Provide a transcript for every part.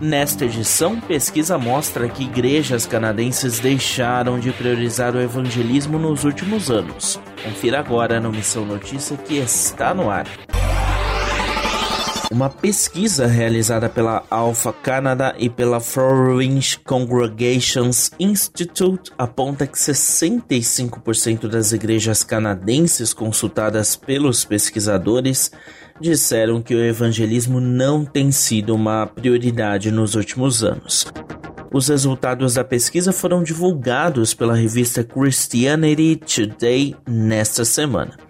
Nesta edição, pesquisa mostra que igrejas canadenses deixaram de priorizar o evangelismo nos últimos anos. Confira agora no Missão Notícia que está no ar. Uma pesquisa realizada pela Alpha Canada e pela Florence Congregations Institute aponta que 65% das igrejas canadenses consultadas pelos pesquisadores disseram que o evangelismo não tem sido uma prioridade nos últimos anos. Os resultados da pesquisa foram divulgados pela revista Christianity Today nesta semana.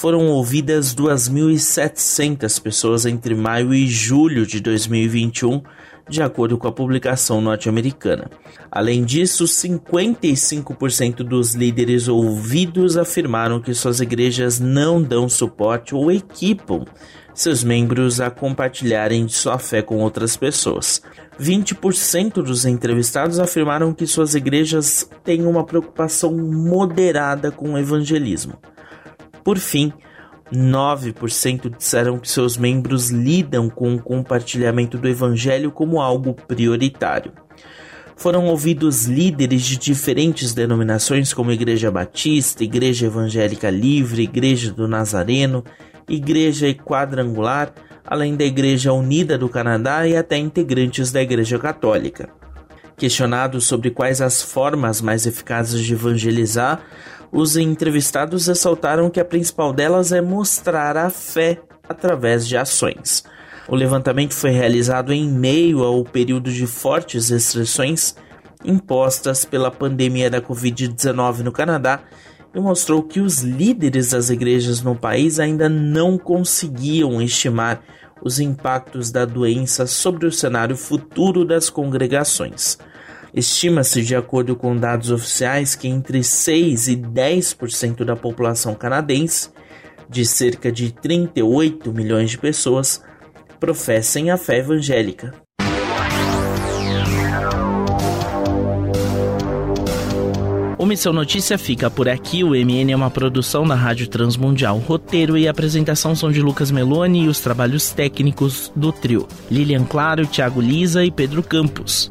Foram ouvidas 2.700 pessoas entre maio e julho de 2021 de acordo com a publicação norte-americana. Além disso, 55% dos líderes ouvidos afirmaram que suas igrejas não dão suporte ou equipam seus membros a compartilharem sua fé com outras pessoas. 20% dos entrevistados afirmaram que suas igrejas têm uma preocupação moderada com o evangelismo. Por fim, 9% disseram que seus membros lidam com o compartilhamento do evangelho como algo prioritário. Foram ouvidos líderes de diferentes denominações, como Igreja Batista, Igreja Evangélica Livre, Igreja do Nazareno, Igreja Quadrangular, além da Igreja Unida do Canadá e até integrantes da Igreja Católica. Questionados sobre quais as formas mais eficazes de evangelizar, os entrevistados ressaltaram que a principal delas é mostrar a fé através de ações. O levantamento foi realizado em meio ao período de fortes restrições impostas pela pandemia da Covid-19 no Canadá e mostrou que os líderes das igrejas no país ainda não conseguiam estimar os impactos da doença sobre o cenário futuro das congregações. Estima-se, de acordo com dados oficiais, que entre 6 e 10% da população canadense, de cerca de 38 milhões de pessoas, professem a fé evangélica. O Missão Notícia fica por aqui. O MN é uma produção da Rádio Transmundial. Roteiro e apresentação são de Lucas Meloni e os trabalhos técnicos do trio. Lilian Claro, Thiago Lisa e Pedro Campos.